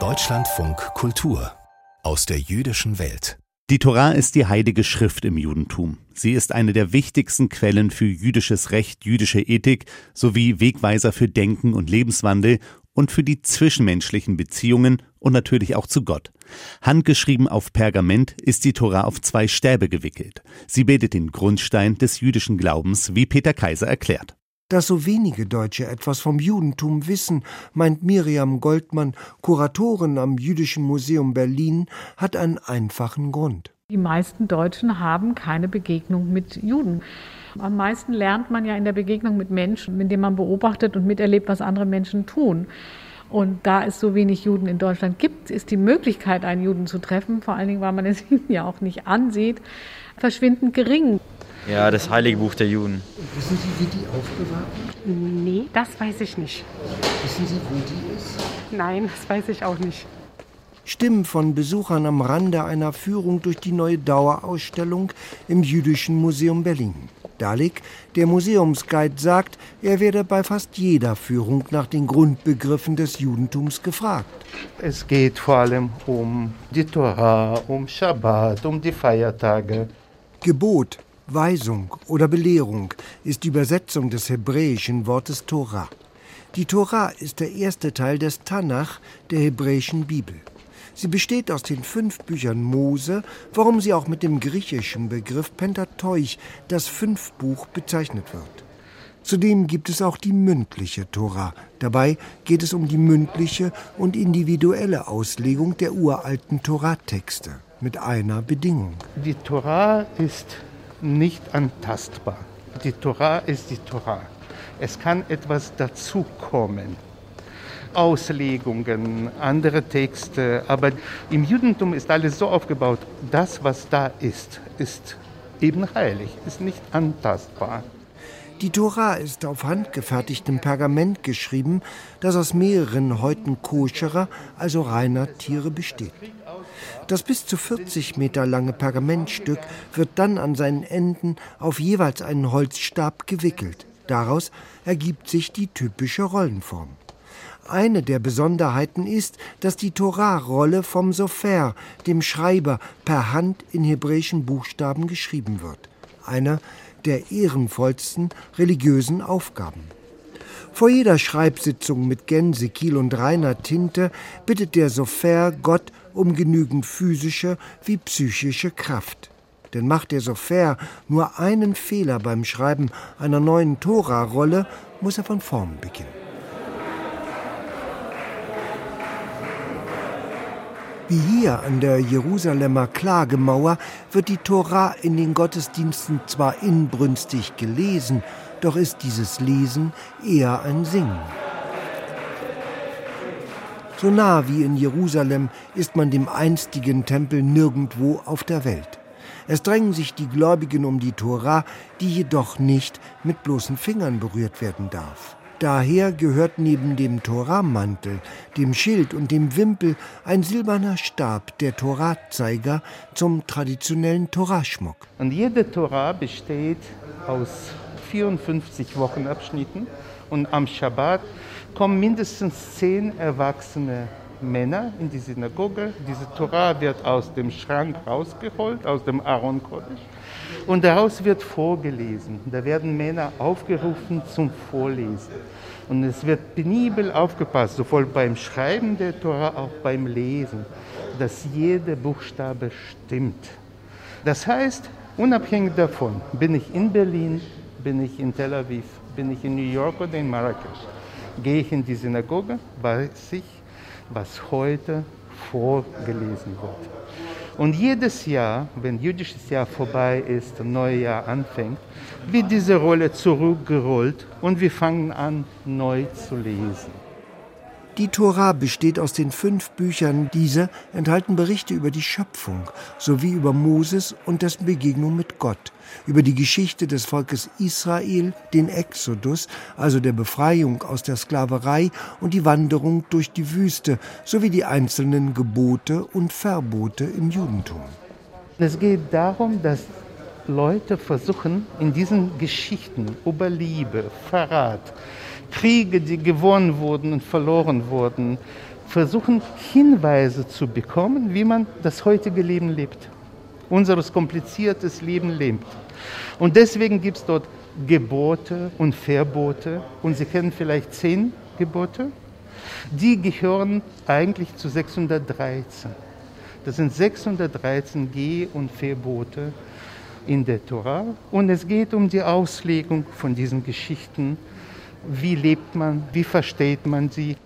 Deutschlandfunk Kultur aus der jüdischen Welt. Die Torah ist die heilige Schrift im Judentum. Sie ist eine der wichtigsten Quellen für jüdisches Recht, jüdische Ethik sowie Wegweiser für Denken und Lebenswandel und für die zwischenmenschlichen Beziehungen und natürlich auch zu Gott. Handgeschrieben auf Pergament ist die Tora auf zwei Stäbe gewickelt. Sie bildet den Grundstein des jüdischen Glaubens, wie Peter Kaiser erklärt. Dass so wenige Deutsche etwas vom Judentum wissen, meint Miriam Goldmann, Kuratorin am Jüdischen Museum Berlin, hat einen einfachen Grund. Die meisten Deutschen haben keine Begegnung mit Juden. Am meisten lernt man ja in der Begegnung mit Menschen, indem man beobachtet und miterlebt, was andere Menschen tun. Und da es so wenig Juden in Deutschland gibt, ist die Möglichkeit, einen Juden zu treffen, vor allen Dingen, weil man es ihnen ja auch nicht ansieht, verschwindend gering. Ja, das Heilige Buch der Juden. Wissen Sie, wie die aufbewahrt wird? Nee, das weiß ich nicht. Wissen Sie, wo die ist? Nein, das weiß ich auch nicht. Stimmen von Besuchern am Rande einer Führung durch die neue Dauerausstellung im Jüdischen Museum Berlin. Dalik, der Museumsguide, sagt, er werde bei fast jeder Führung nach den Grundbegriffen des Judentums gefragt. Es geht vor allem um die Tora, um Schabbat, um die Feiertage. Gebot, Weisung oder Belehrung ist die Übersetzung des hebräischen Wortes Tora. Die Tora ist der erste Teil des Tanach, der hebräischen Bibel. Sie besteht aus den fünf Büchern Mose, warum sie auch mit dem griechischen Begriff Pentateuch, das Fünfbuch, bezeichnet wird. Zudem gibt es auch die mündliche Tora. Dabei geht es um die mündliche und individuelle Auslegung der uralten Toratexte mit einer Bedingung. Die Tora ist nicht antastbar. Die Tora ist die Tora. Es kann etwas dazukommen. Auslegungen, andere Texte. Aber im Judentum ist alles so aufgebaut, das, was da ist, ist eben heilig, ist nicht antastbar. Die Tora ist auf handgefertigtem Pergament geschrieben, das aus mehreren Häuten koscherer, also reiner Tiere besteht. Das bis zu 40 Meter lange Pergamentstück wird dann an seinen Enden auf jeweils einen Holzstab gewickelt. Daraus ergibt sich die typische Rollenform. Eine der Besonderheiten ist, dass die Torah-Rolle vom Sofer, dem Schreiber, per Hand in hebräischen Buchstaben geschrieben wird. Einer der ehrenvollsten religiösen Aufgaben. Vor jeder Schreibsitzung mit Gänse, Kiel und reiner Tinte bittet der Sofer Gott um genügend physische wie psychische Kraft. Denn macht der Sofer nur einen Fehler beim Schreiben einer neuen Tora-Rolle, muss er von vorn beginnen. Wie hier an der Jerusalemer Klagemauer wird die Tora in den Gottesdiensten zwar inbrünstig gelesen, doch ist dieses Lesen eher ein Singen. So nah wie in Jerusalem ist man dem einstigen Tempel nirgendwo auf der Welt. Es drängen sich die Gläubigen um die Tora, die jedoch nicht mit bloßen Fingern berührt werden darf. Daher gehört neben dem Toramantel, dem Schild und dem Wimpel ein silberner Stab, der Torazeiger, zum traditionellen Toraschmuck. Und jede Tora besteht aus 54 Wochenabschnitten und am Schabbat kommen mindestens zehn erwachsene Männer in die Synagoge. Diese Tora wird aus dem Schrank rausgeholt, aus dem Aaron Kodesh. Und daraus wird vorgelesen. Da werden Männer aufgerufen zum Vorlesen. Und es wird penibel aufgepasst, sowohl beim Schreiben der Tora auch beim Lesen, dass jeder Buchstabe stimmt. Das heißt, unabhängig davon, bin ich in Berlin, bin ich in Tel Aviv, bin ich in New York oder in Marrakesch, gehe ich in die Synagoge, weiß ich, was heute vorgelesen wird. Und jedes Jahr, wenn jüdisches Jahr vorbei ist, ein neues Jahr anfängt, wird diese Rolle zurückgerollt und wir fangen an, neu zu lesen. Die Tora besteht aus den fünf Büchern. Diese enthalten Berichte über die Schöpfung sowie über Moses und dessen Begegnung mit Gott, über die Geschichte des Volkes Israel, den Exodus, also der Befreiung aus der Sklaverei und die Wanderung durch die Wüste, sowie die einzelnen Gebote und Verbote im Judentum. Es geht darum, dass Leute versuchen, in diesen Geschichten über Liebe, Verrat, Kriege, die gewonnen wurden und verloren wurden, versuchen Hinweise zu bekommen, wie man das heutige Leben lebt, unseres kompliziertes Leben lebt. Und deswegen gibt es dort Gebote und Verbote. Und Sie kennen vielleicht zehn Gebote. Die gehören eigentlich zu 613. Das sind 613 Geh- und Verbote in der Tora. Und es geht um die Auslegung von diesen Geschichten. Wie lebt man? Wie versteht man sie?